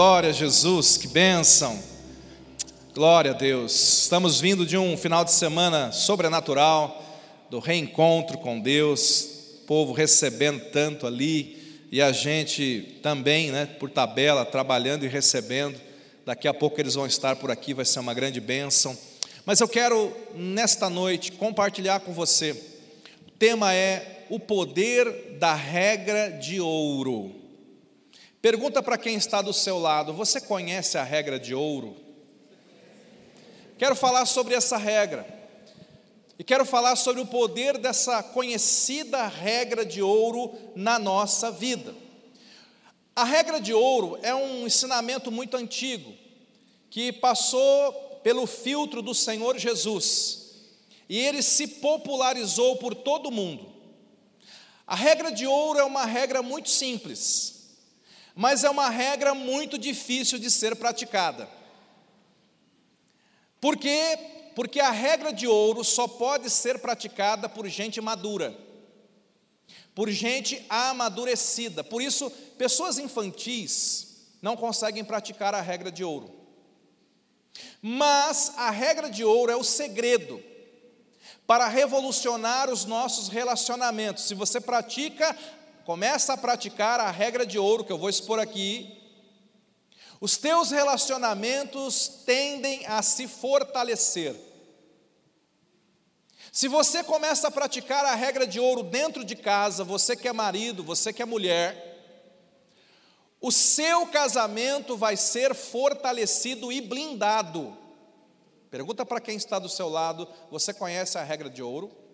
Glória a Jesus, que bênção. Glória a Deus. Estamos vindo de um final de semana sobrenatural, do reencontro com Deus, o povo recebendo tanto ali e a gente também, né, por tabela, trabalhando e recebendo. Daqui a pouco eles vão estar por aqui, vai ser uma grande bênção. Mas eu quero nesta noite compartilhar com você. O tema é o poder da regra de ouro. Pergunta para quem está do seu lado: você conhece a regra de ouro? Quero falar sobre essa regra. E quero falar sobre o poder dessa conhecida regra de ouro na nossa vida. A regra de ouro é um ensinamento muito antigo, que passou pelo filtro do Senhor Jesus, e ele se popularizou por todo o mundo. A regra de ouro é uma regra muito simples mas é uma regra muito difícil de ser praticada. Por quê? Porque a regra de ouro só pode ser praticada por gente madura, por gente amadurecida. Por isso, pessoas infantis não conseguem praticar a regra de ouro. Mas a regra de ouro é o segredo para revolucionar os nossos relacionamentos. Se você pratica começa a praticar a regra de ouro que eu vou expor aqui, os teus relacionamentos tendem a se fortalecer. Se você começa a praticar a regra de ouro dentro de casa, você que é marido, você que é mulher, o seu casamento vai ser fortalecido e blindado. Pergunta para quem está do seu lado: você conhece a regra de ouro?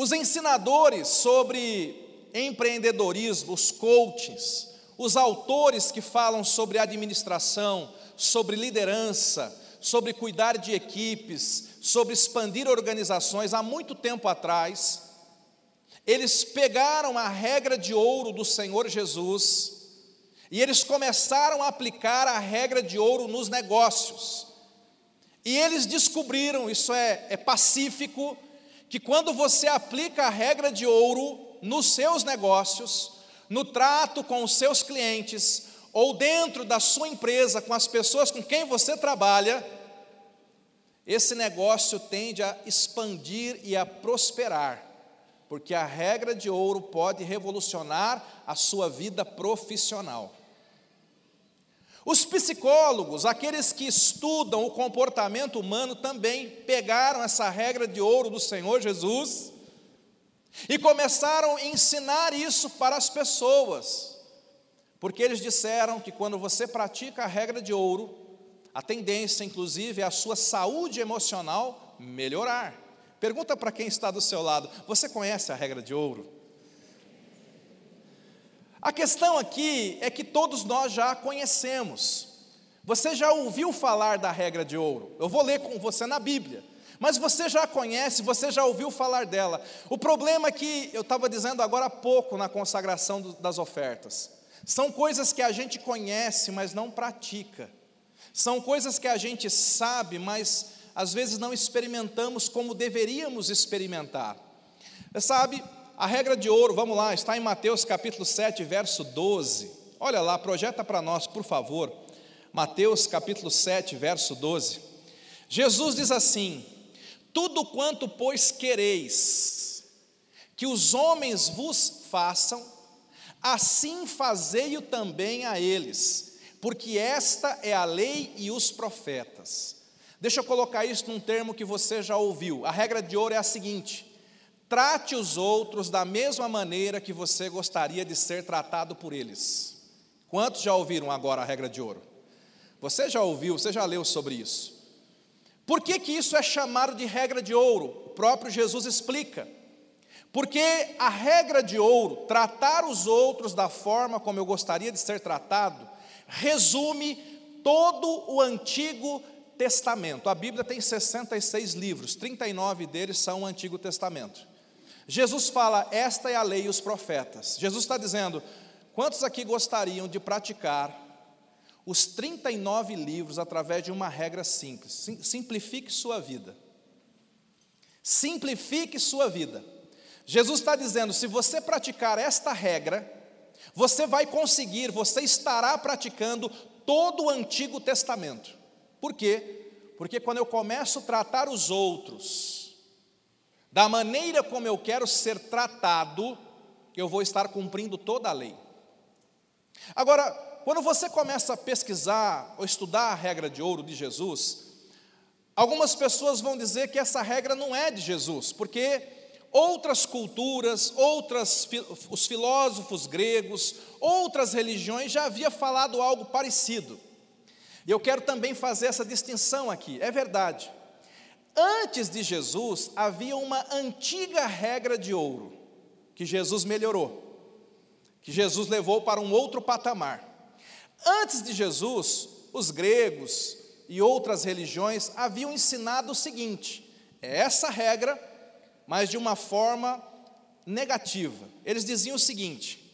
Os ensinadores sobre empreendedorismo, os coaches, os autores que falam sobre administração, sobre liderança, sobre cuidar de equipes, sobre expandir organizações, há muito tempo atrás, eles pegaram a regra de ouro do Senhor Jesus e eles começaram a aplicar a regra de ouro nos negócios. E eles descobriram, isso é, é pacífico, que quando você aplica a regra de ouro nos seus negócios, no trato com os seus clientes, ou dentro da sua empresa, com as pessoas com quem você trabalha, esse negócio tende a expandir e a prosperar, porque a regra de ouro pode revolucionar a sua vida profissional. Os psicólogos, aqueles que estudam o comportamento humano, também pegaram essa regra de ouro do Senhor Jesus e começaram a ensinar isso para as pessoas, porque eles disseram que quando você pratica a regra de ouro, a tendência, inclusive, é a sua saúde emocional melhorar. Pergunta para quem está do seu lado: você conhece a regra de ouro? A questão aqui é que todos nós já conhecemos. Você já ouviu falar da regra de ouro? Eu vou ler com você na Bíblia. Mas você já conhece, você já ouviu falar dela. O problema é que eu estava dizendo agora há pouco na consagração das ofertas. São coisas que a gente conhece, mas não pratica. São coisas que a gente sabe, mas às vezes não experimentamos como deveríamos experimentar. Sabe, a regra de ouro, vamos lá, está em Mateus capítulo 7, verso 12. Olha lá, projeta para nós, por favor. Mateus capítulo 7, verso 12. Jesus diz assim: Tudo quanto, pois, quereis que os homens vos façam, assim fazei-o também a eles, porque esta é a lei e os profetas. Deixa eu colocar isso num termo que você já ouviu. A regra de ouro é a seguinte: Trate os outros da mesma maneira que você gostaria de ser tratado por eles. Quantos já ouviram agora a regra de ouro? Você já ouviu, você já leu sobre isso. Por que, que isso é chamado de regra de ouro? O próprio Jesus explica. Porque a regra de ouro, tratar os outros da forma como eu gostaria de ser tratado, resume todo o Antigo Testamento. A Bíblia tem 66 livros, 39 deles são o Antigo Testamento. Jesus fala: esta é a lei e os profetas. Jesus está dizendo: quantos aqui gostariam de praticar os 39 livros através de uma regra simples? Simplifique sua vida. Simplifique sua vida. Jesus está dizendo: se você praticar esta regra, você vai conseguir, você estará praticando todo o Antigo Testamento. Por quê? Porque quando eu começo a tratar os outros da maneira como eu quero ser tratado, eu vou estar cumprindo toda a lei. Agora, quando você começa a pesquisar ou estudar a regra de ouro de Jesus, algumas pessoas vão dizer que essa regra não é de Jesus, porque outras culturas, outras os filósofos gregos, outras religiões já havia falado algo parecido. E eu quero também fazer essa distinção aqui. É verdade. Antes de Jesus havia uma antiga regra de ouro que Jesus melhorou, que Jesus levou para um outro patamar. Antes de Jesus, os gregos e outras religiões haviam ensinado o seguinte: é essa regra mas de uma forma negativa. Eles diziam o seguinte: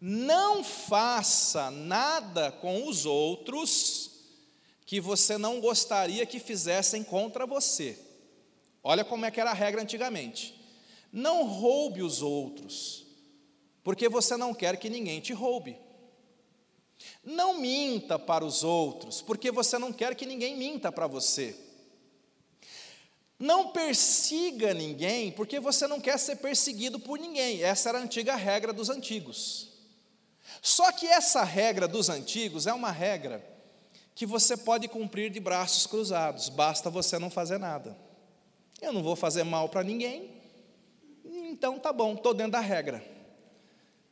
não faça nada com os outros que você não gostaria que fizessem contra você. Olha como é que era a regra antigamente. Não roube os outros, porque você não quer que ninguém te roube. Não minta para os outros, porque você não quer que ninguém minta para você. Não persiga ninguém, porque você não quer ser perseguido por ninguém. Essa era a antiga regra dos antigos. Só que essa regra dos antigos é uma regra que você pode cumprir de braços cruzados, basta você não fazer nada. Eu não vou fazer mal para ninguém, então tá bom, estou dentro da regra.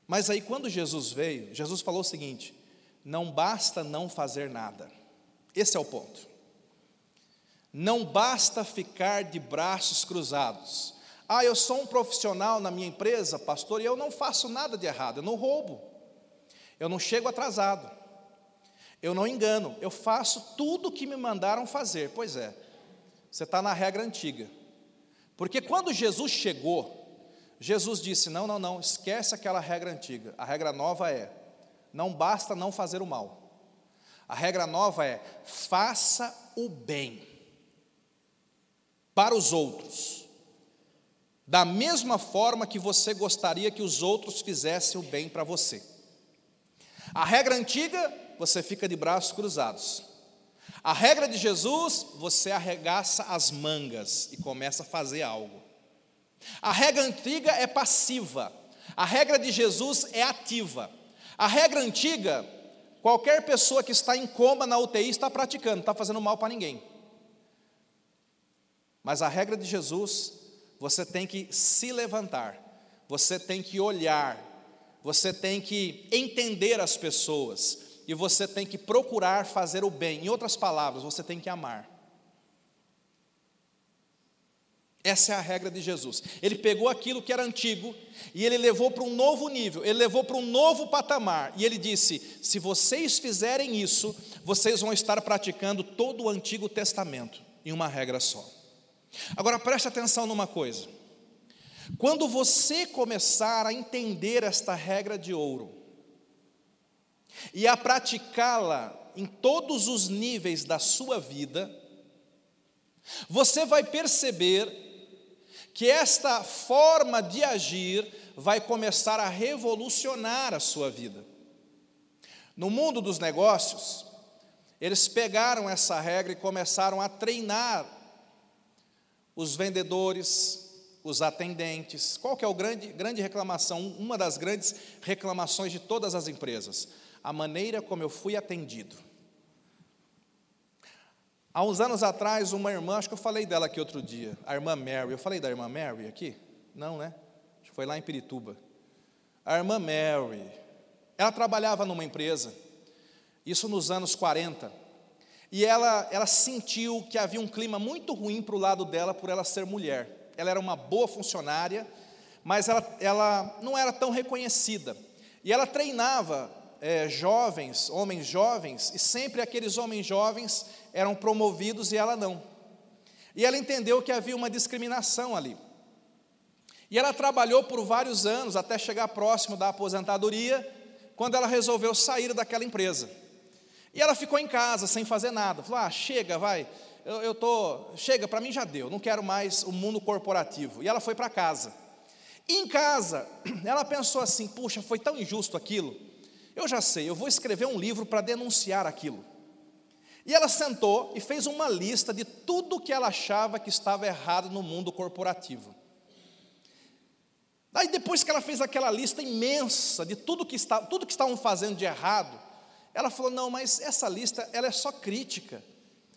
Mas aí quando Jesus veio, Jesus falou o seguinte: não basta não fazer nada. Esse é o ponto. Não basta ficar de braços cruzados. Ah, eu sou um profissional na minha empresa, pastor, e eu não faço nada de errado, eu não roubo, eu não chego atrasado, eu não engano, eu faço tudo o que me mandaram fazer. Pois é, você está na regra antiga. Porque quando Jesus chegou, Jesus disse: não, não, não, esquece aquela regra antiga. A regra nova é: não basta não fazer o mal. A regra nova é: faça o bem para os outros, da mesma forma que você gostaria que os outros fizessem o bem para você. A regra antiga, você fica de braços cruzados. A regra de Jesus, você arregaça as mangas e começa a fazer algo. A regra antiga é passiva, a regra de Jesus é ativa. A regra antiga, qualquer pessoa que está em coma na UTI está praticando, não está fazendo mal para ninguém. Mas a regra de Jesus, você tem que se levantar, você tem que olhar, você tem que entender as pessoas e você tem que procurar fazer o bem. Em outras palavras, você tem que amar. Essa é a regra de Jesus. Ele pegou aquilo que era antigo e ele levou para um novo nível, ele levou para um novo patamar. E ele disse: se vocês fizerem isso, vocês vão estar praticando todo o Antigo Testamento em uma regra só. Agora preste atenção numa coisa. Quando você começar a entender esta regra de ouro e a praticá-la em todos os níveis da sua vida, você vai perceber que esta forma de agir vai começar a revolucionar a sua vida. No mundo dos negócios, eles pegaram essa regra e começaram a treinar os vendedores, os atendentes. Qual que é a grande, grande reclamação? Uma das grandes reclamações de todas as empresas. A maneira como eu fui atendido. Há uns anos atrás, uma irmã, acho que eu falei dela aqui outro dia, a irmã Mary. Eu falei da irmã Mary aqui? Não, né? Acho que foi lá em Pirituba. A irmã Mary, ela trabalhava numa empresa, isso nos anos 40. E ela, ela sentiu que havia um clima muito ruim para o lado dela por ela ser mulher. Ela era uma boa funcionária, mas ela, ela não era tão reconhecida. E ela treinava é, jovens, homens jovens, e sempre aqueles homens jovens eram promovidos e ela não. E ela entendeu que havia uma discriminação ali. E ela trabalhou por vários anos até chegar próximo da aposentadoria, quando ela resolveu sair daquela empresa. E ela ficou em casa sem fazer nada. Falou: ah, chega, vai. Eu, eu tô, chega, para mim já deu. Não quero mais o mundo corporativo. E ela foi para casa. Em casa, ela pensou assim: puxa, foi tão injusto aquilo. Eu já sei, eu vou escrever um livro para denunciar aquilo. E ela sentou e fez uma lista de tudo que ela achava que estava errado no mundo corporativo. Aí depois que ela fez aquela lista imensa de tudo que, está, tudo que estavam fazendo de errado, ela falou: não, mas essa lista ela é só crítica.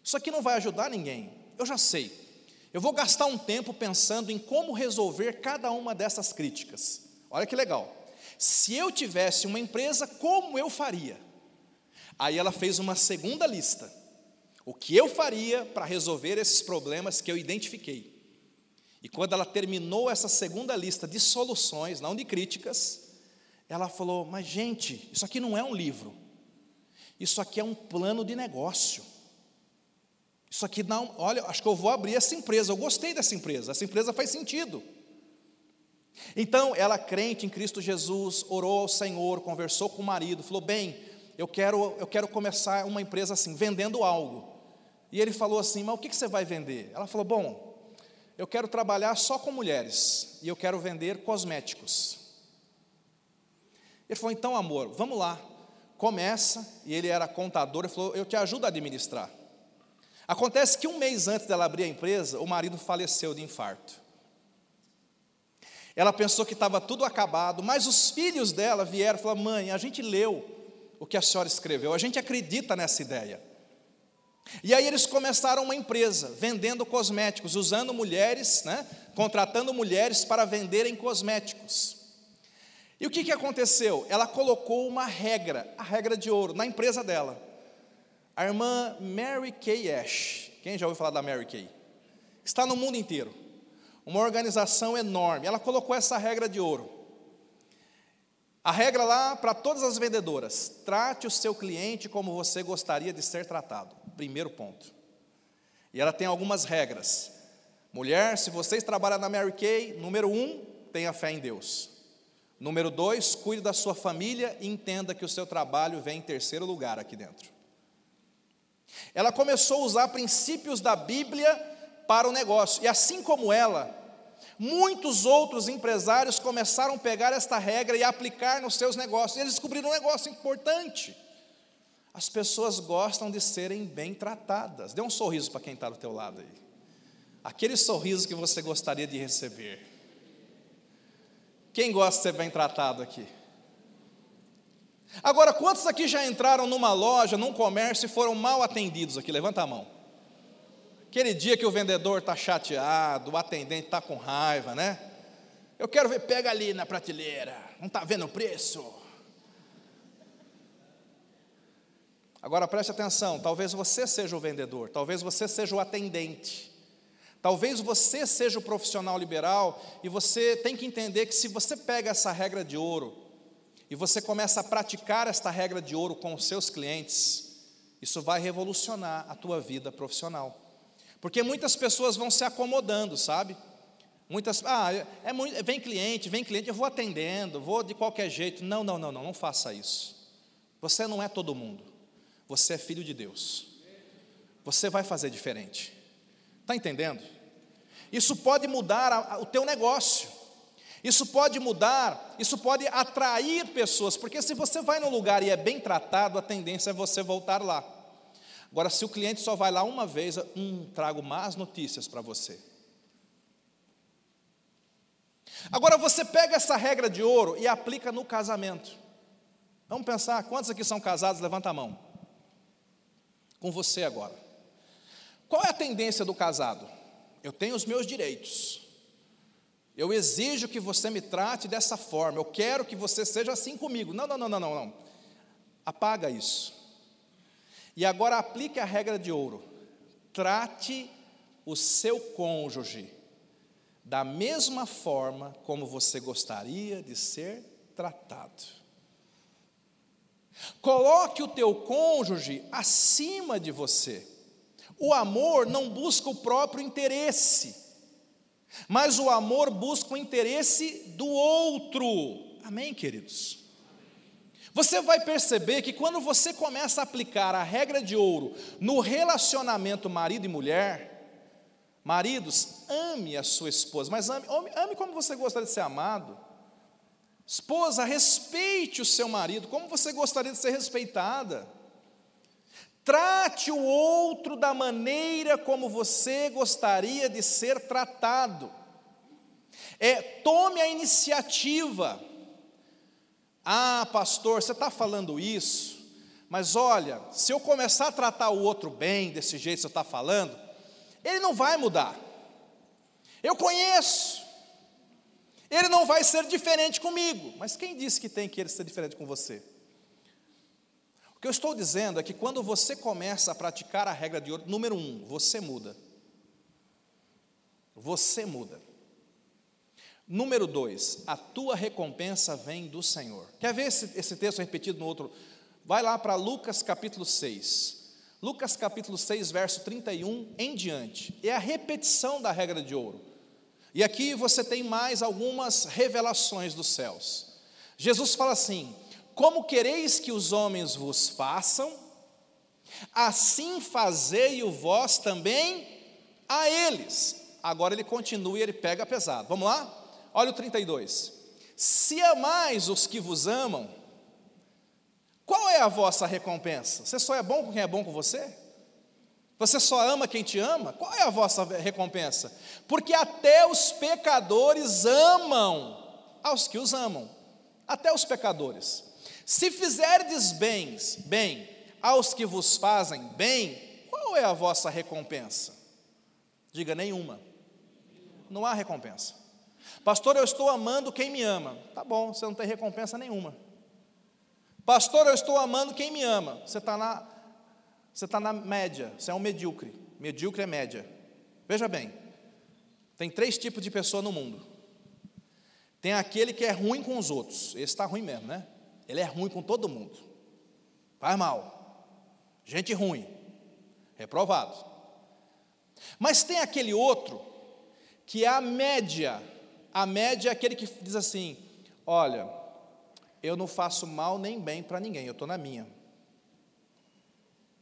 Isso aqui não vai ajudar ninguém. Eu já sei. Eu vou gastar um tempo pensando em como resolver cada uma dessas críticas. Olha que legal. Se eu tivesse uma empresa, como eu faria? Aí ela fez uma segunda lista. O que eu faria para resolver esses problemas que eu identifiquei? E quando ela terminou essa segunda lista de soluções, não de críticas, ela falou: Mas, gente, isso aqui não é um livro, isso aqui é um plano de negócio. Isso aqui não, olha, acho que eu vou abrir essa empresa. Eu gostei dessa empresa, essa empresa faz sentido. Então, ela crente em Cristo Jesus, orou ao Senhor, conversou com o marido, falou: "Bem, eu quero eu quero começar uma empresa assim, vendendo algo". E ele falou assim: "Mas o que você vai vender?". Ela falou: "Bom, eu quero trabalhar só com mulheres e eu quero vender cosméticos". Ele falou: "Então, amor, vamos lá. Começa". E ele era contador, ele falou: "Eu te ajudo a administrar". Acontece que um mês antes dela abrir a empresa, o marido faleceu de infarto. Ela pensou que estava tudo acabado, mas os filhos dela vieram e falaram: Mãe, a gente leu o que a senhora escreveu, a gente acredita nessa ideia. E aí eles começaram uma empresa, vendendo cosméticos, usando mulheres, né, contratando mulheres para venderem cosméticos. E o que, que aconteceu? Ela colocou uma regra, a regra de ouro, na empresa dela. A irmã Mary Kay Ash, quem já ouviu falar da Mary Kay? Está no mundo inteiro. Uma organização enorme. Ela colocou essa regra de ouro. A regra lá para todas as vendedoras: trate o seu cliente como você gostaria de ser tratado. Primeiro ponto. E ela tem algumas regras. Mulher, se vocês trabalham na Mary Kay, número um, tenha fé em Deus. Número dois, cuide da sua família e entenda que o seu trabalho vem em terceiro lugar aqui dentro. Ela começou a usar princípios da Bíblia para o negócio, e assim como ela, muitos outros empresários começaram a pegar esta regra e aplicar nos seus negócios. E eles descobriram um negócio importante. As pessoas gostam de serem bem tratadas. Dê um sorriso para quem está do teu lado aí. Aquele sorriso que você gostaria de receber. Quem gosta de ser bem tratado aqui? Agora, quantos aqui já entraram numa loja, num comércio e foram mal atendidos aqui? Levanta a mão. Aquele dia que o vendedor está chateado, o atendente está com raiva, né? Eu quero ver, pega ali na prateleira, não está vendo o preço? Agora preste atenção, talvez você seja o vendedor, talvez você seja o atendente, talvez você seja o profissional liberal, e você tem que entender que se você pega essa regra de ouro, e você começa a praticar esta regra de ouro com os seus clientes, isso vai revolucionar a tua vida profissional. Porque muitas pessoas vão se acomodando, sabe? Muitas, ah, é muito, vem cliente, vem cliente, eu vou atendendo, vou de qualquer jeito. Não, não, não, não, não faça isso. Você não é todo mundo. Você é filho de Deus. Você vai fazer diferente. Está entendendo? Isso pode mudar a, a, o teu negócio. Isso pode mudar, isso pode atrair pessoas, porque se você vai num lugar e é bem tratado, a tendência é você voltar lá. Agora, se o cliente só vai lá uma vez, hum, trago más notícias para você. Agora você pega essa regra de ouro e aplica no casamento. Vamos pensar, quantos aqui são casados? Levanta a mão. Com você agora. Qual é a tendência do casado? Eu tenho os meus direitos. Eu exijo que você me trate dessa forma. Eu quero que você seja assim comigo. Não, não, não, não, não. Apaga isso. E agora aplique a regra de ouro. Trate o seu cônjuge da mesma forma como você gostaria de ser tratado. Coloque o teu cônjuge acima de você. O amor não busca o próprio interesse. Mas o amor busca o interesse do outro. Amém, queridos? Você vai perceber que quando você começa a aplicar a regra de ouro no relacionamento marido e mulher, Maridos, ame a sua esposa, mas ame, ame como você gostaria de ser amado. Esposa, respeite o seu marido, como você gostaria de ser respeitada. Trate o outro da maneira como você gostaria de ser tratado. É, tome a iniciativa. Ah, pastor, você está falando isso, mas olha, se eu começar a tratar o outro bem, desse jeito que você está falando, ele não vai mudar. Eu conheço. Ele não vai ser diferente comigo. Mas quem disse que tem que ele ser diferente com você? O que eu estou dizendo é que quando você começa a praticar a regra de ouro, número um, você muda. Você muda. Número dois, a tua recompensa vem do Senhor. Quer ver esse, esse texto repetido no outro? Vai lá para Lucas capítulo 6. Lucas capítulo 6, verso 31 em diante. É a repetição da regra de ouro. E aqui você tem mais algumas revelações dos céus. Jesus fala assim: Como quereis que os homens vos façam, assim fazei o vós também a eles. Agora ele continua e ele pega pesado. Vamos lá? Olha o 32. Se amais os que vos amam, qual é a vossa recompensa? Você só é bom com quem é bom com você? Você só ama quem te ama? Qual é a vossa recompensa? Porque até os pecadores amam aos que os amam. Até os pecadores. Se fizerdes bens, bem aos que vos fazem bem, qual é a vossa recompensa? Diga nenhuma. Não há recompensa. Pastor, eu estou amando quem me ama. Tá bom, você não tem recompensa nenhuma. Pastor, eu estou amando quem me ama. Você está na, você está na média, você é um medíocre. Medíocre é média. Veja bem, tem três tipos de pessoa no mundo. Tem aquele que é ruim com os outros. Esse está ruim mesmo, né? Ele é ruim com todo mundo. Faz mal. Gente ruim. Reprovado. Mas tem aquele outro que é a média a média é aquele que diz assim: olha, eu não faço mal nem bem para ninguém, eu estou na minha.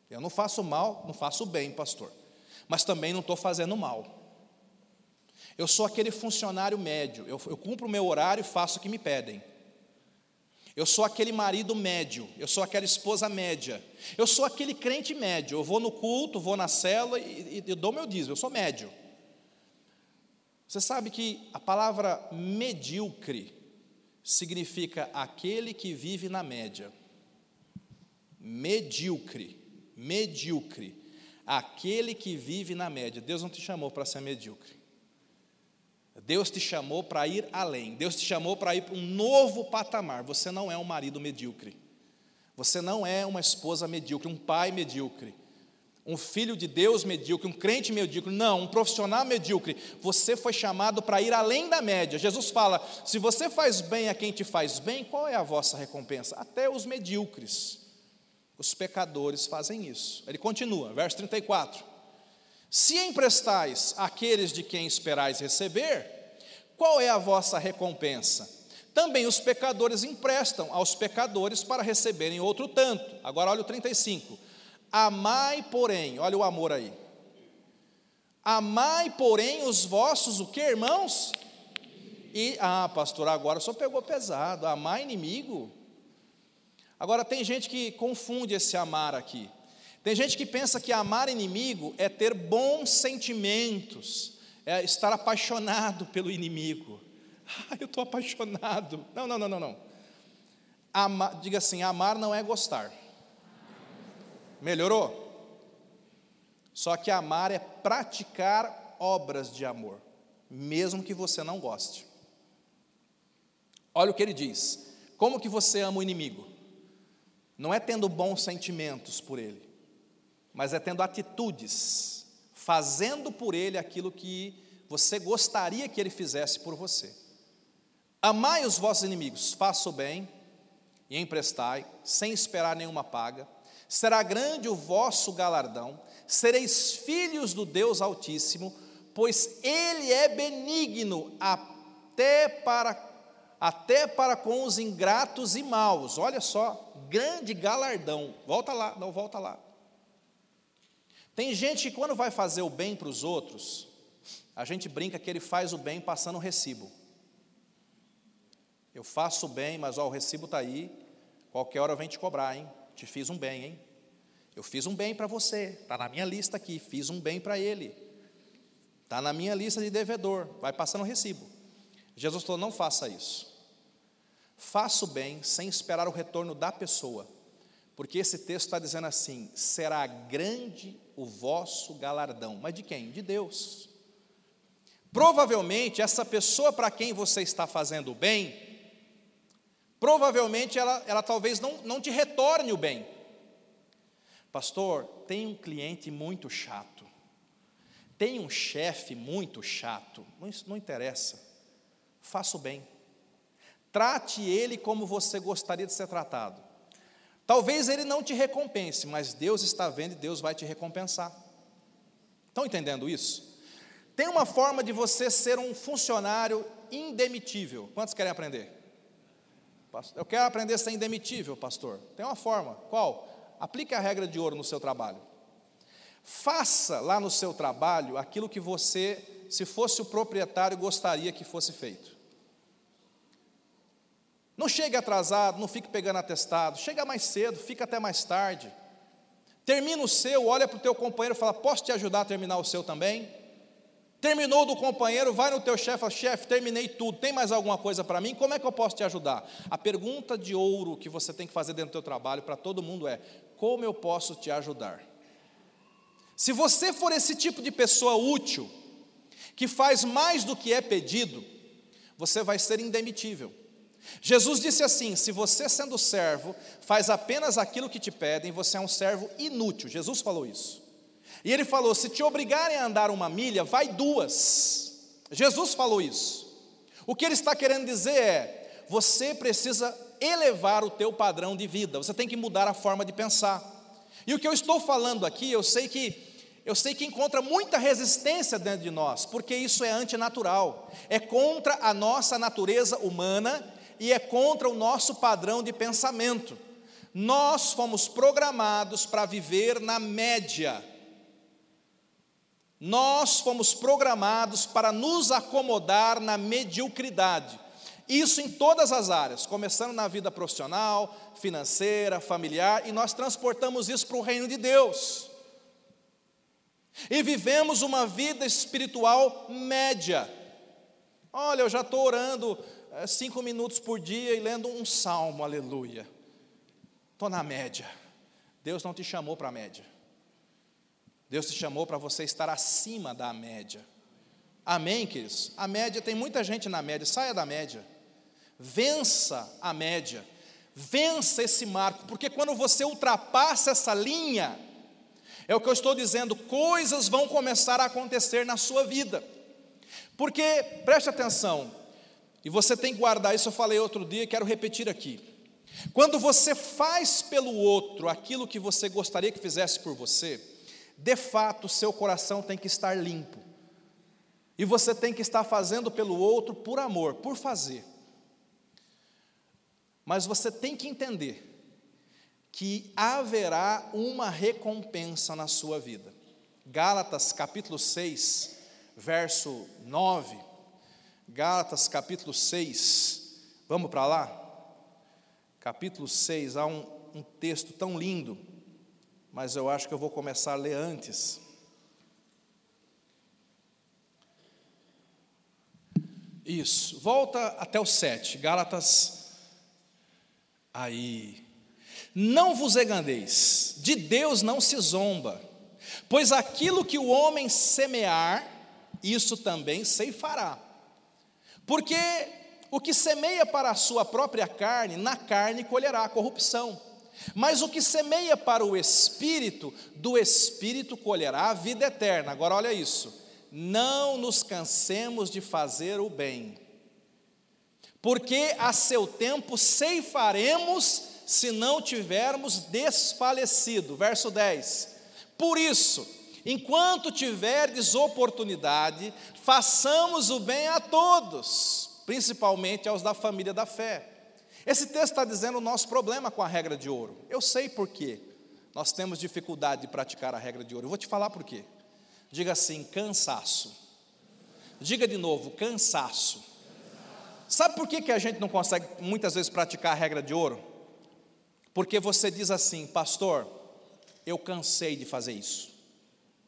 Eu não faço mal, não faço bem, pastor, mas também não estou fazendo mal. Eu sou aquele funcionário médio, eu, eu cumpro o meu horário e faço o que me pedem. Eu sou aquele marido médio, eu sou aquela esposa média, eu sou aquele crente médio. Eu vou no culto, vou na cela e, e, e dou meu dízimo, eu sou médio. Você sabe que a palavra medíocre significa aquele que vive na média. Medíocre, medíocre, aquele que vive na média. Deus não te chamou para ser medíocre. Deus te chamou para ir além. Deus te chamou para ir para um novo patamar. Você não é um marido medíocre. Você não é uma esposa medíocre, um pai medíocre um filho de Deus medíocre, um crente medíocre, não, um profissional medíocre. Você foi chamado para ir além da média. Jesus fala: se você faz bem a quem te faz bem, qual é a vossa recompensa? Até os medíocres, os pecadores fazem isso. Ele continua, verso 34: Se emprestais àqueles de quem esperais receber, qual é a vossa recompensa? Também os pecadores emprestam aos pecadores para receberem outro tanto. Agora olha o 35 Amai, porém, olha o amor aí. Amai, porém, os vossos, o que, irmãos? E, ah, pastor, agora só pegou pesado. Amar inimigo. Agora, tem gente que confunde esse amar aqui. Tem gente que pensa que amar inimigo é ter bons sentimentos, é estar apaixonado pelo inimigo. Ah, eu estou apaixonado. Não, não, não, não, não. Diga assim: amar não é gostar. Melhorou? Só que amar é praticar obras de amor, mesmo que você não goste. Olha o que ele diz: como que você ama o inimigo? Não é tendo bons sentimentos por ele, mas é tendo atitudes, fazendo por ele aquilo que você gostaria que ele fizesse por você. Amai os vossos inimigos, faça o bem e emprestai, sem esperar nenhuma paga será grande o vosso galardão, sereis filhos do Deus Altíssimo, pois Ele é benigno até para, até para com os ingratos e maus. Olha só, grande galardão. Volta lá, não volta lá. Tem gente que quando vai fazer o bem para os outros, A gente brinca que ele faz o bem passando o recibo. Eu faço o bem, mas ó, o recibo está aí, qualquer hora venho te cobrar, hein? Te fiz um bem, hein? Eu fiz um bem para você, está na minha lista aqui, fiz um bem para ele. Está na minha lista de devedor, vai passando o recibo. Jesus falou: não faça isso. Faça o bem sem esperar o retorno da pessoa, porque esse texto está dizendo assim: será grande o vosso galardão. Mas de quem? De Deus. Provavelmente, essa pessoa para quem você está fazendo o bem, provavelmente ela, ela talvez não, não te retorne o bem. Pastor, tem um cliente muito chato, tem um chefe muito chato, não, não interessa, faça o bem. Trate ele como você gostaria de ser tratado. Talvez ele não te recompense, mas Deus está vendo e Deus vai te recompensar. Estão entendendo isso? Tem uma forma de você ser um funcionário indemitível. Quantos querem aprender? Eu quero aprender a ser indemitível, pastor. Tem uma forma. Qual? Aplique a regra de ouro no seu trabalho. Faça lá no seu trabalho aquilo que você, se fosse o proprietário, gostaria que fosse feito. Não chegue atrasado, não fique pegando atestado, chega mais cedo, fica até mais tarde. Termina o seu, olha para o teu companheiro e fala: Posso te ajudar a terminar o seu também? Terminou do companheiro, vai no teu chefe, fala, chefe, terminei tudo, tem mais alguma coisa para mim? Como é que eu posso te ajudar? A pergunta de ouro que você tem que fazer dentro do teu trabalho para todo mundo é: como eu posso te ajudar? Se você for esse tipo de pessoa útil, que faz mais do que é pedido, você vai ser indemitível. Jesus disse assim: se você, sendo servo, faz apenas aquilo que te pedem, você é um servo inútil. Jesus falou isso. E ele falou: se te obrigarem a andar uma milha, vai duas. Jesus falou isso. O que ele está querendo dizer é: você precisa elevar o teu padrão de vida, você tem que mudar a forma de pensar. E o que eu estou falando aqui, eu sei que eu sei que encontra muita resistência dentro de nós, porque isso é antinatural, é contra a nossa natureza humana e é contra o nosso padrão de pensamento. Nós fomos programados para viver na média. Nós fomos programados para nos acomodar na mediocridade. Isso em todas as áreas, começando na vida profissional, financeira, familiar, e nós transportamos isso para o reino de Deus. E vivemos uma vida espiritual média. Olha, eu já estou orando é, cinco minutos por dia e lendo um salmo, aleluia. Estou na média. Deus não te chamou para a média. Deus te chamou para você estar acima da média. Amém, queridos? A média, tem muita gente na média, saia da média. Vença a média. Vença esse marco, porque quando você ultrapassa essa linha, é o que eu estou dizendo, coisas vão começar a acontecer na sua vida. Porque, preste atenção, e você tem que guardar isso, eu falei outro dia, quero repetir aqui. Quando você faz pelo outro aquilo que você gostaria que fizesse por você, de fato, seu coração tem que estar limpo. E você tem que estar fazendo pelo outro por amor, por fazer. Mas você tem que entender que haverá uma recompensa na sua vida. Gálatas capítulo 6, verso 9. Gálatas capítulo 6. Vamos para lá? Capítulo 6, há um, um texto tão lindo mas eu acho que eu vou começar a ler antes. Isso, volta até o 7, Gálatas. Aí. Não vos enganeis, de Deus não se zomba, pois aquilo que o homem semear, isso também ceifará. Porque o que semeia para a sua própria carne, na carne colherá corrupção. Mas o que semeia para o espírito, do espírito colherá a vida eterna. Agora olha isso. Não nos cansemos de fazer o bem, porque a seu tempo ceifaremos se não tivermos desfalecido. Verso 10. Por isso, enquanto tiverdes oportunidade, façamos o bem a todos, principalmente aos da família da fé. Esse texto está dizendo o nosso problema com a regra de ouro. Eu sei por quê. Nós temos dificuldade de praticar a regra de ouro. Eu vou te falar por quê. Diga assim: cansaço. Diga de novo: cansaço. Sabe por que, que a gente não consegue muitas vezes praticar a regra de ouro? Porque você diz assim, pastor, eu cansei de fazer isso,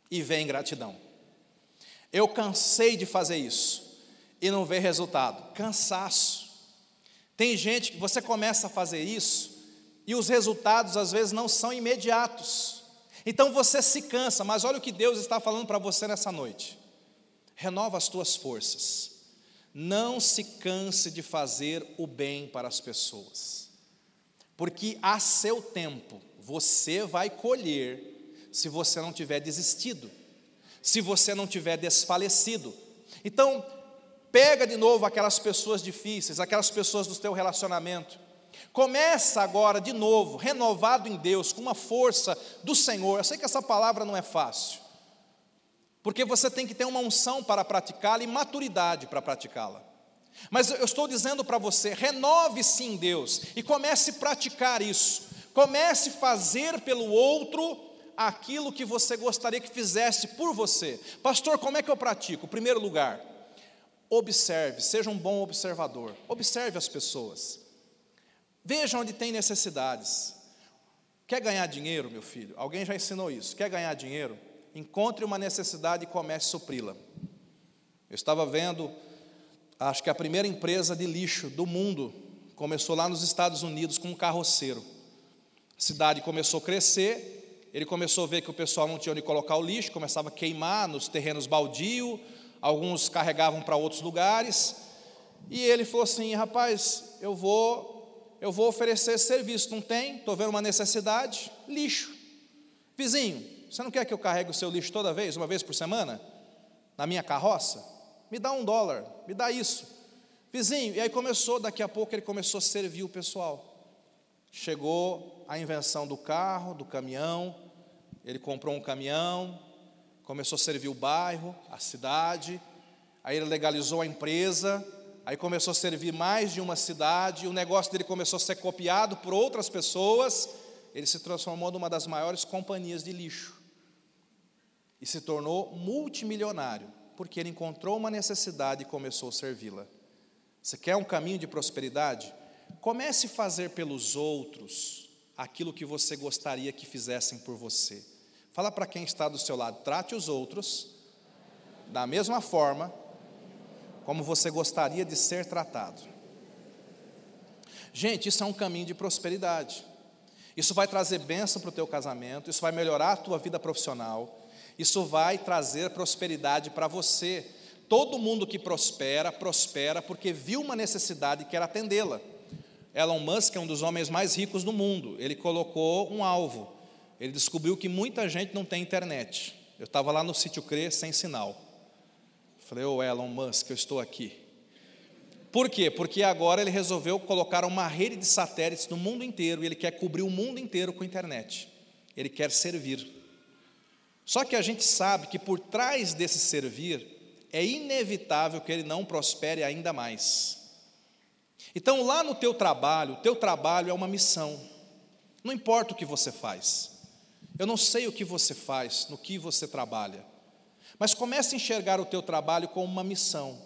e vem gratidão. Eu cansei de fazer isso, e não vê resultado. Cansaço. Tem gente que você começa a fazer isso, e os resultados às vezes não são imediatos. Então você se cansa, mas olha o que Deus está falando para você nessa noite. Renova as tuas forças. Não se canse de fazer o bem para as pessoas, porque a seu tempo você vai colher se você não tiver desistido, se você não tiver desfalecido. Então, pega de novo aquelas pessoas difíceis, aquelas pessoas do teu relacionamento. Começa agora de novo, renovado em Deus, com uma força do Senhor. Eu sei que essa palavra não é fácil porque você tem que ter uma unção para praticá-la e maturidade para praticá-la. Mas eu estou dizendo para você, renove-se em Deus e comece a praticar isso. Comece a fazer pelo outro aquilo que você gostaria que fizesse por você. Pastor, como é que eu pratico? Primeiro lugar, observe, seja um bom observador. Observe as pessoas. Veja onde tem necessidades. Quer ganhar dinheiro, meu filho? Alguém já ensinou isso. Quer ganhar dinheiro? encontre uma necessidade e comece a supri-la. Eu estava vendo, acho que a primeira empresa de lixo do mundo começou lá nos Estados Unidos com um carroceiro. A cidade começou a crescer, ele começou a ver que o pessoal não tinha onde colocar o lixo, começava a queimar nos terrenos baldio, alguns carregavam para outros lugares, e ele falou assim: rapaz, eu vou, eu vou oferecer serviço, não tem? Estou vendo uma necessidade, lixo. Vizinho, você não quer que eu carregue o seu lixo toda vez, uma vez por semana? Na minha carroça? Me dá um dólar, me dá isso. Vizinho, e aí começou, daqui a pouco ele começou a servir o pessoal. Chegou a invenção do carro, do caminhão, ele comprou um caminhão, começou a servir o bairro, a cidade, aí ele legalizou a empresa, aí começou a servir mais de uma cidade, o negócio dele começou a ser copiado por outras pessoas, ele se transformou numa das maiores companhias de lixo e se tornou multimilionário, porque ele encontrou uma necessidade e começou a servi-la. Você quer um caminho de prosperidade? Comece a fazer pelos outros aquilo que você gostaria que fizessem por você. Fala para quem está do seu lado, trate os outros da mesma forma como você gostaria de ser tratado. Gente, isso é um caminho de prosperidade. Isso vai trazer bênção para o teu casamento, isso vai melhorar a tua vida profissional, isso vai trazer prosperidade para você. Todo mundo que prospera, prospera porque viu uma necessidade e quer atendê-la. Elon Musk é um dos homens mais ricos do mundo. Ele colocou um alvo. Ele descobriu que muita gente não tem internet. Eu estava lá no sítio CRE sem sinal. Falei, ô oh, Elon Musk, eu estou aqui. Por quê? Porque agora ele resolveu colocar uma rede de satélites no mundo inteiro e ele quer cobrir o mundo inteiro com internet. Ele quer servir. Só que a gente sabe que por trás desse servir é inevitável que ele não prospere ainda mais. Então, lá no teu trabalho, o teu trabalho é uma missão. Não importa o que você faz. Eu não sei o que você faz, no que você trabalha. Mas comece a enxergar o teu trabalho como uma missão.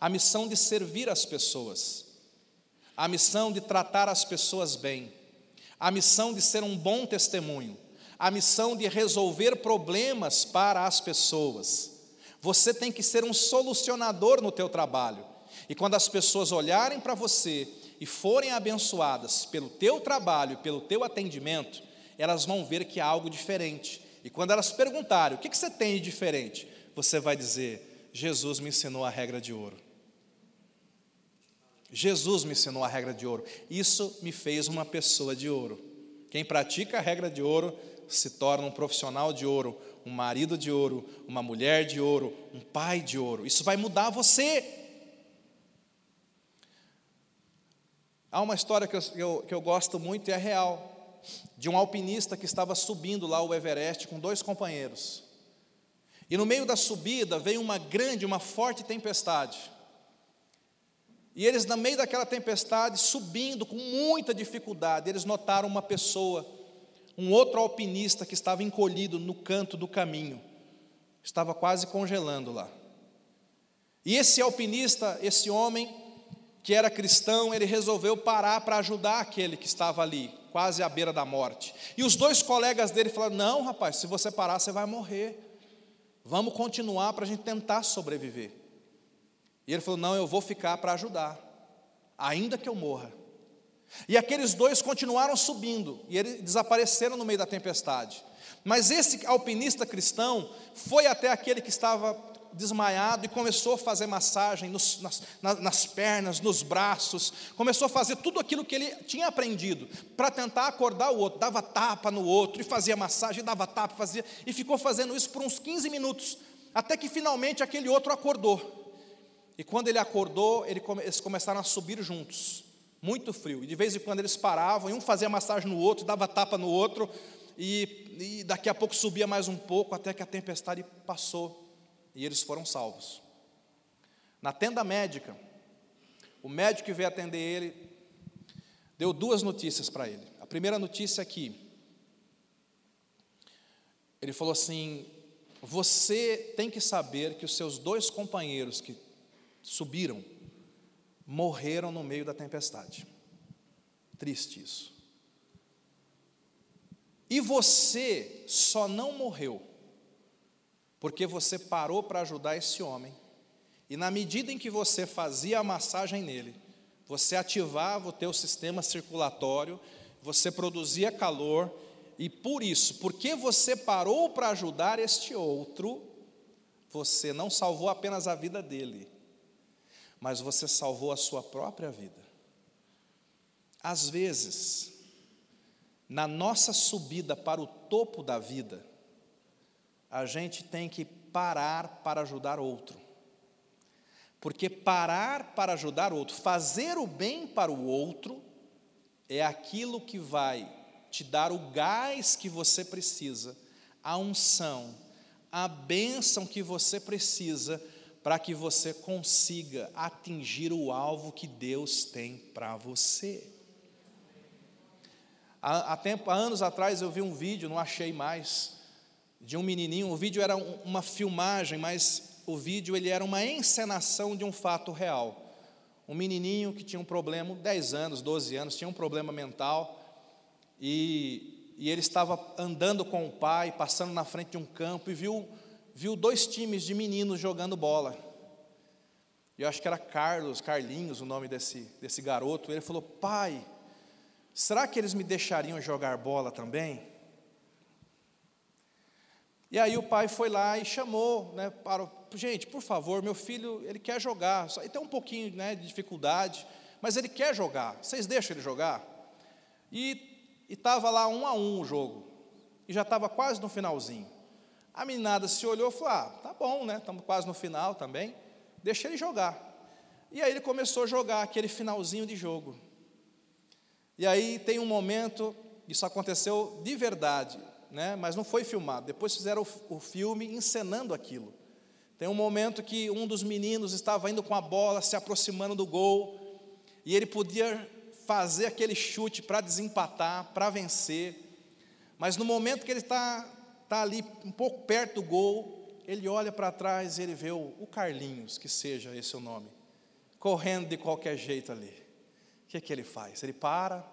A missão de servir as pessoas. A missão de tratar as pessoas bem. A missão de ser um bom testemunho a missão de resolver problemas para as pessoas. Você tem que ser um solucionador no teu trabalho. E quando as pessoas olharem para você e forem abençoadas pelo teu trabalho, pelo teu atendimento, elas vão ver que há algo diferente. E quando elas perguntarem, o que você tem de diferente? Você vai dizer, Jesus me ensinou a regra de ouro. Jesus me ensinou a regra de ouro. Isso me fez uma pessoa de ouro. Quem pratica a regra de ouro se torna um profissional de ouro, um marido de ouro, uma mulher de ouro, um pai de ouro. Isso vai mudar você. Há uma história que eu, que eu, que eu gosto muito e é real, de um alpinista que estava subindo lá o Everest com dois companheiros. E no meio da subida veio uma grande, uma forte tempestade. E eles, no meio daquela tempestade, subindo com muita dificuldade, eles notaram uma pessoa um outro alpinista que estava encolhido no canto do caminho, estava quase congelando lá. E esse alpinista, esse homem que era cristão, ele resolveu parar para ajudar aquele que estava ali, quase à beira da morte. E os dois colegas dele falaram: Não, rapaz, se você parar, você vai morrer. Vamos continuar para a gente tentar sobreviver. E ele falou: Não, eu vou ficar para ajudar, ainda que eu morra. E aqueles dois continuaram subindo, e eles desapareceram no meio da tempestade. Mas esse alpinista cristão foi até aquele que estava desmaiado e começou a fazer massagem nos, nas, nas, pernas, nos braços, começou a fazer tudo aquilo que ele tinha aprendido para tentar acordar o outro, dava tapa no outro e fazia massagem, dava tapa, fazia, e ficou fazendo isso por uns 15 minutos, até que finalmente aquele outro acordou. E quando ele acordou, eles começaram a subir juntos, muito frio, e de vez em quando eles paravam, e um fazia massagem no outro, dava tapa no outro, e, e daqui a pouco subia mais um pouco, até que a tempestade passou e eles foram salvos. Na tenda médica, o médico que veio atender ele deu duas notícias para ele. A primeira notícia é que ele falou assim: Você tem que saber que os seus dois companheiros que subiram morreram no meio da tempestade. Triste isso. E você só não morreu porque você parou para ajudar esse homem, e na medida em que você fazia a massagem nele, você ativava o teu sistema circulatório, você produzia calor, e por isso, porque você parou para ajudar este outro, você não salvou apenas a vida dele, mas você salvou a sua própria vida. Às vezes, na nossa subida para o topo da vida, a gente tem que parar para ajudar outro. Porque parar para ajudar outro, fazer o bem para o outro, é aquilo que vai te dar o gás que você precisa, a unção, a bênção que você precisa para que você consiga atingir o alvo que Deus tem para você. Há, há, tempo, há anos atrás eu vi um vídeo, não achei mais, de um menininho. O vídeo era uma filmagem, mas o vídeo ele era uma encenação de um fato real. Um menininho que tinha um problema, 10 anos, 12 anos, tinha um problema mental, e, e ele estava andando com o pai, passando na frente de um campo, e viu, viu dois times de meninos jogando bola. Eu acho que era Carlos, Carlinhos, o nome desse, desse garoto. Ele falou: Pai, será que eles me deixariam jogar bola também? E aí o pai foi lá e chamou, né, para, gente, por favor, meu filho, ele quer jogar, só, ele tem um pouquinho né, de dificuldade, mas ele quer jogar, vocês deixam ele jogar? E estava lá um a um o jogo, e já estava quase no finalzinho. A meninada se olhou e falou, ah, tá bom, né, estamos quase no final também, deixa ele jogar. E aí ele começou a jogar aquele finalzinho de jogo. E aí tem um momento, isso aconteceu de verdade, né, mas não foi filmado. Depois fizeram o, o filme encenando aquilo. Tem um momento que um dos meninos estava indo com a bola, se aproximando do gol, e ele podia fazer aquele chute para desempatar, para vencer, mas no momento que ele está tá ali um pouco perto do gol, ele olha para trás e ele vê o, o Carlinhos, que seja esse o nome, correndo de qualquer jeito ali. O que, é que ele faz? Ele para,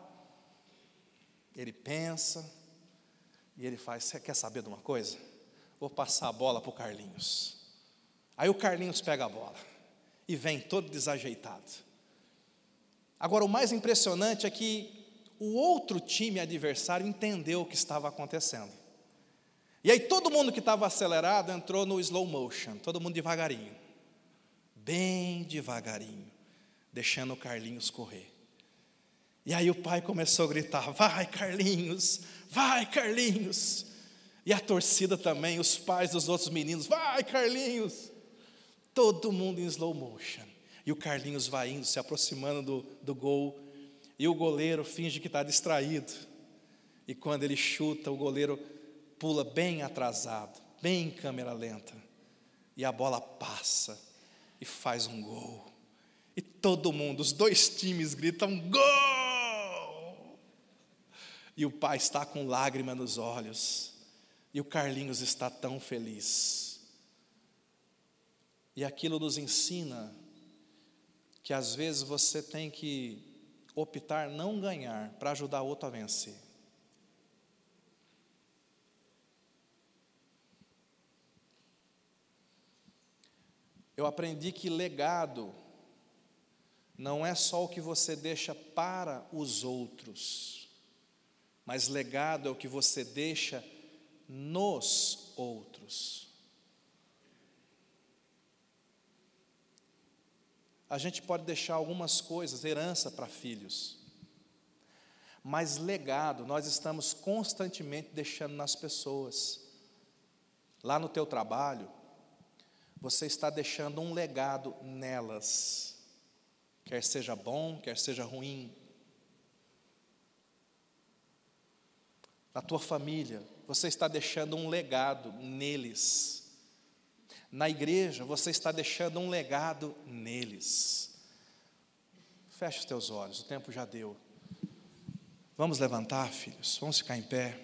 ele pensa, e ele faz: Você quer saber de uma coisa? Vou passar a bola para o Carlinhos. Aí o Carlinhos pega a bola e vem todo desajeitado. Agora, o mais impressionante é que o outro time adversário entendeu o que estava acontecendo. E aí todo mundo que estava acelerado entrou no slow motion, todo mundo devagarinho, bem devagarinho, deixando o Carlinhos correr. E aí o pai começou a gritar: Vai, Carlinhos, vai, Carlinhos. E a torcida também, os pais dos outros meninos: Vai, Carlinhos. Todo mundo em slow motion. E o Carlinhos vai indo, se aproximando do, do gol. E o goleiro finge que está distraído. E quando ele chuta, o goleiro pula bem atrasado, bem em câmera lenta. E a bola passa e faz um gol. E todo mundo, os dois times gritam: Gol! E o pai está com lágrima nos olhos. E o Carlinhos está tão feliz. E aquilo nos ensina que às vezes você tem que optar não ganhar para ajudar outro a vencer. Eu aprendi que legado não é só o que você deixa para os outros, mas legado é o que você deixa nos outros. A gente pode deixar algumas coisas, herança para filhos, mas legado nós estamos constantemente deixando nas pessoas. Lá no teu trabalho, você está deixando um legado nelas, quer seja bom, quer seja ruim. Na tua família, você está deixando um legado neles. Na igreja, você está deixando um legado neles. Feche os teus olhos, o tempo já deu. Vamos levantar, filhos, vamos ficar em pé.